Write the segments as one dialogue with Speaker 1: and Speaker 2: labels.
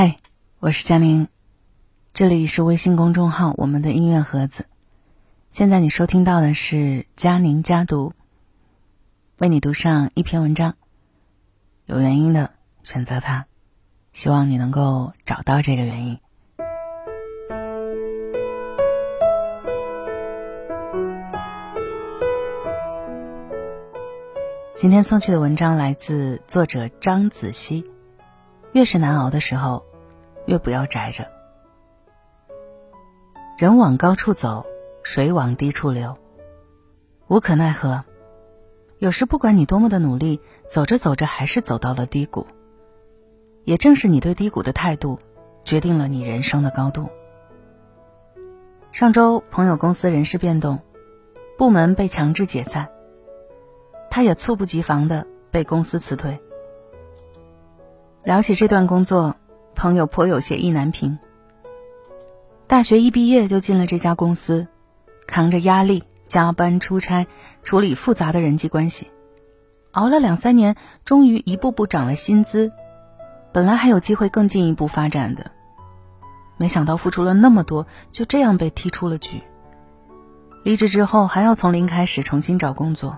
Speaker 1: 嗨，我是佳宁，这里是微信公众号我们的音乐盒子。现在你收听到的是佳宁家读，为你读上一篇文章，有原因的选择它，希望你能够找到这个原因。今天送去的文章来自作者张子熙。越是难熬的时候，越不要宅着。人往高处走，水往低处流。无可奈何，有时不管你多么的努力，走着走着还是走到了低谷。也正是你对低谷的态度，决定了你人生的高度。上周朋友公司人事变动，部门被强制解散。他也猝不及防的被公司辞退。聊起这段工作，朋友颇有些意难平。大学一毕业就进了这家公司，扛着压力加班出差，处理复杂的人际关系，熬了两三年，终于一步步涨了薪资。本来还有机会更进一步发展的，没想到付出了那么多，就这样被踢出了局。离职之后还要从零开始重新找工作。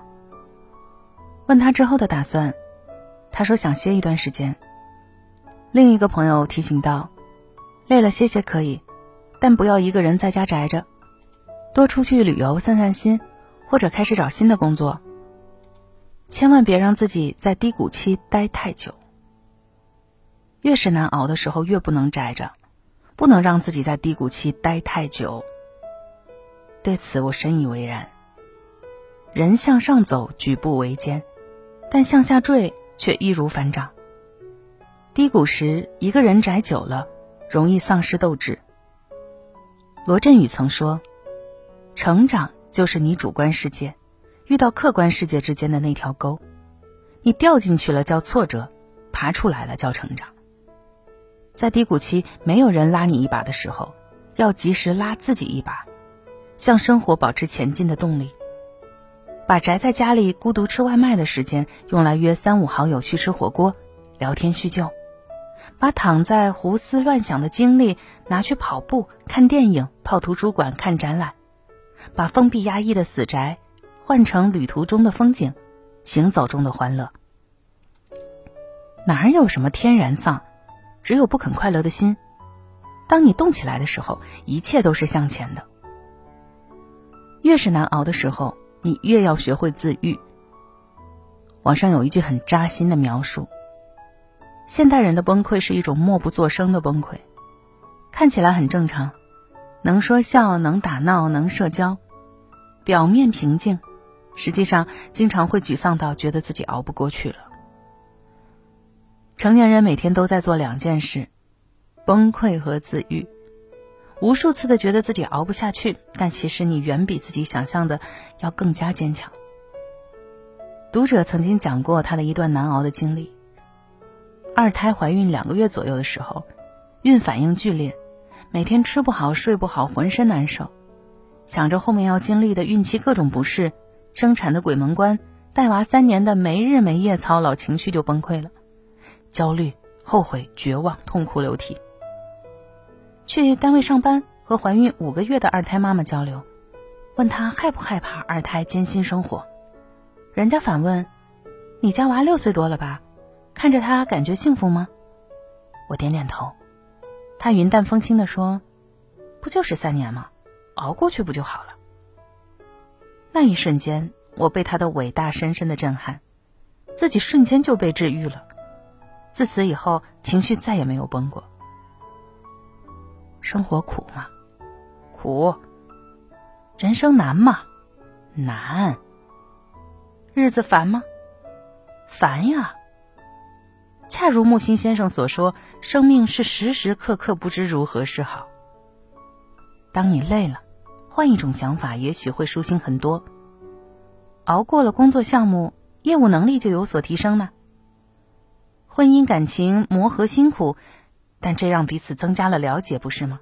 Speaker 1: 问他之后的打算，他说想歇一段时间。另一个朋友提醒道：“累了歇歇可以，但不要一个人在家宅着，多出去旅游散散心，或者开始找新的工作。千万别让自己在低谷期待太久。越是难熬的时候，越不能宅着，不能让自己在低谷期待太久。对此我深以为然。人向上走，举步维艰。”但向下坠却易如反掌。低谷时，一个人宅久了，容易丧失斗志。罗振宇曾说：“成长就是你主观世界遇到客观世界之间的那条沟，你掉进去了叫挫折，爬出来了叫成长。”在低谷期没有人拉你一把的时候，要及时拉自己一把，向生活保持前进的动力。把宅在家里孤独吃外卖的时间用来约三五好友去吃火锅、聊天叙旧；把躺在胡思乱想的精力拿去跑步、看电影、泡图书馆、看展览；把封闭压抑的死宅换成旅途中的风景、行走中的欢乐。哪有什么天然丧，只有不肯快乐的心。当你动起来的时候，一切都是向前的。越是难熬的时候。你越要学会自愈。网上有一句很扎心的描述：现代人的崩溃是一种默不作声的崩溃，看起来很正常，能说笑，能打闹，能社交，表面平静，实际上经常会沮丧到觉得自己熬不过去了。成年人每天都在做两件事：崩溃和自愈。无数次的觉得自己熬不下去，但其实你远比自己想象的要更加坚强。读者曾经讲过他的一段难熬的经历：二胎怀孕两个月左右的时候，孕反应剧烈，每天吃不好睡不好，浑身难受，想着后面要经历的孕期各种不适、生产的鬼门关、带娃三年的没日没夜操劳，情绪就崩溃了，焦虑、后悔、绝望、痛哭流涕。去单位上班，和怀孕五个月的二胎妈妈交流，问她害不害怕二胎艰辛生活。人家反问：“你家娃六岁多了吧？看着他感觉幸福吗？”我点点头。他云淡风轻地说：“不就是三年吗？熬过去不就好了？”那一瞬间，我被他的伟大深深的震撼，自己瞬间就被治愈了。自此以后，情绪再也没有崩过。生活苦吗？苦。人生难吗？难。日子烦吗？烦呀。恰如木心先生所说，生命是时时刻刻不知如何是好。当你累了，换一种想法，也许会舒心很多。熬过了工作项目，业务能力就有所提升呢。婚姻感情磨合辛苦。但这让彼此增加了了解，不是吗？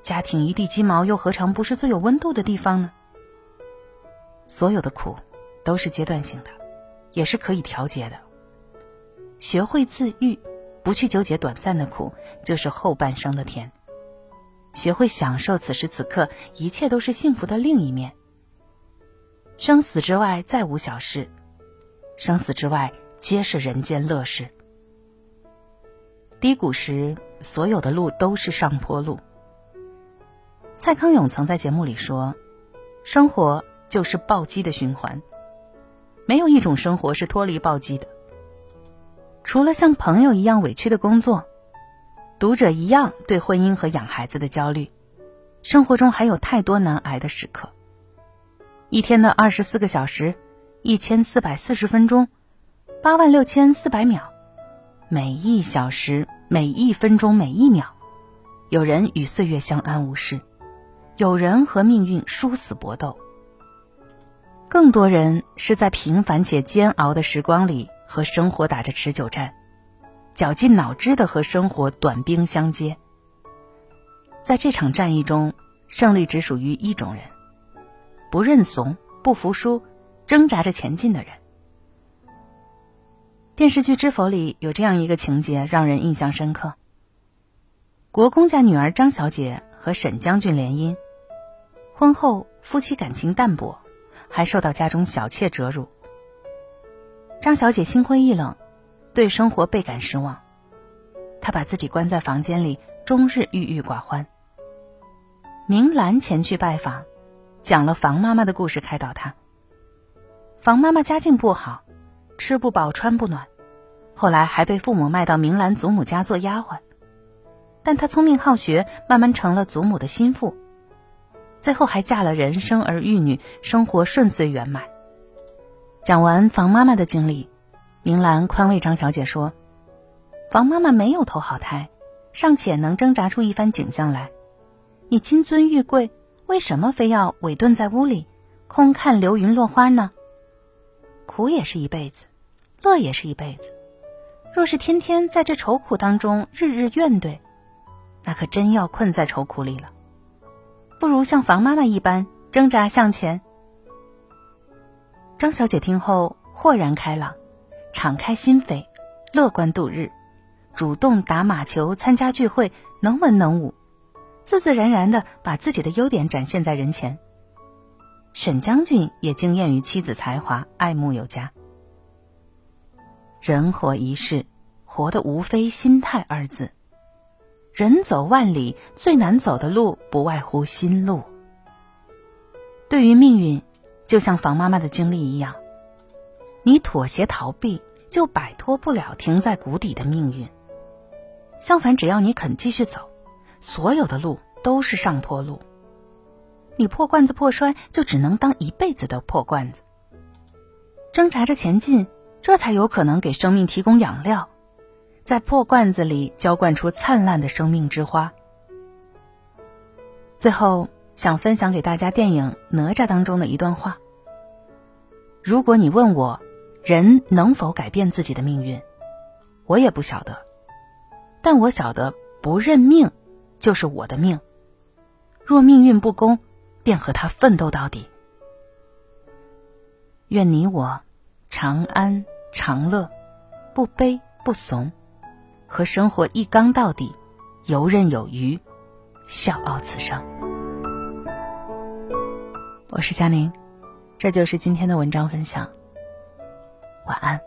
Speaker 1: 家庭一地鸡毛，又何尝不是最有温度的地方呢？所有的苦都是阶段性的，也是可以调节的。学会自愈，不去纠结短暂的苦，就是后半生的甜。学会享受此时此刻，一切都是幸福的另一面。生死之外再无小事，生死之外皆是人间乐事。低谷时，所有的路都是上坡路。蔡康永曾在节目里说：“生活就是暴击的循环，没有一种生活是脱离暴击的。除了像朋友一样委屈的工作，读者一样对婚姻和养孩子的焦虑，生活中还有太多难挨的时刻。一天的二十四个小时，一千四百四十分钟，八万六千四百秒，每一小时、每一分钟、每一秒，有人与岁月相安无事。”有人和命运殊死搏斗，更多人是在平凡且煎熬的时光里和生活打着持久战，绞尽脑汁的和生活短兵相接。在这场战役中，胜利只属于一种人：不认怂、不服输、挣扎着前进的人。电视剧《知否》里有这样一个情节，让人印象深刻：国公家女儿张小姐和沈将军联姻。婚后，夫妻感情淡薄，还受到家中小妾折辱。张小姐心灰意冷，对生活倍感失望。她把自己关在房间里，终日郁郁寡欢。明兰前去拜访，讲了房妈妈的故事，开导她。房妈妈家境不好，吃不饱穿不暖，后来还被父母卖到明兰祖母家做丫鬟。但她聪明好学，慢慢成了祖母的心腹。最后还嫁了人，生儿育女，生活顺遂圆满。讲完房妈妈的经历，明兰宽慰张小姐说：“房妈妈没有投好胎，尚且能挣扎出一番景象来。你金尊玉贵，为什么非要委顿在屋里，空看流云落花呢？苦也是一辈子，乐也是一辈子。若是天天在这愁苦当中，日日怨怼，那可真要困在愁苦里了。”不如像房妈妈一般挣扎向前。张小姐听后豁然开朗，敞开心扉，乐观度日，主动打马球、参加聚会，能文能武，自自然然的把自己的优点展现在人前。沈将军也惊艳于妻子才华，爱慕有加。人活一世，活的无非心态二字。人走万里，最难走的路不外乎心路。对于命运，就像房妈妈的经历一样，你妥协逃避，就摆脱不了停在谷底的命运。相反，只要你肯继续走，所有的路都是上坡路。你破罐子破摔，就只能当一辈子的破罐子。挣扎着前进，这才有可能给生命提供养料。在破罐子里浇灌出灿烂的生命之花。最后，想分享给大家电影《哪吒》当中的一段话：如果你问我，人能否改变自己的命运，我也不晓得，但我晓得不认命就是我的命。若命运不公，便和他奋斗到底。愿你我长安长乐，不悲不怂。和生活一刚到底，游刃有余，笑傲此生。我是佳宁，这就是今天的文章分享。晚安。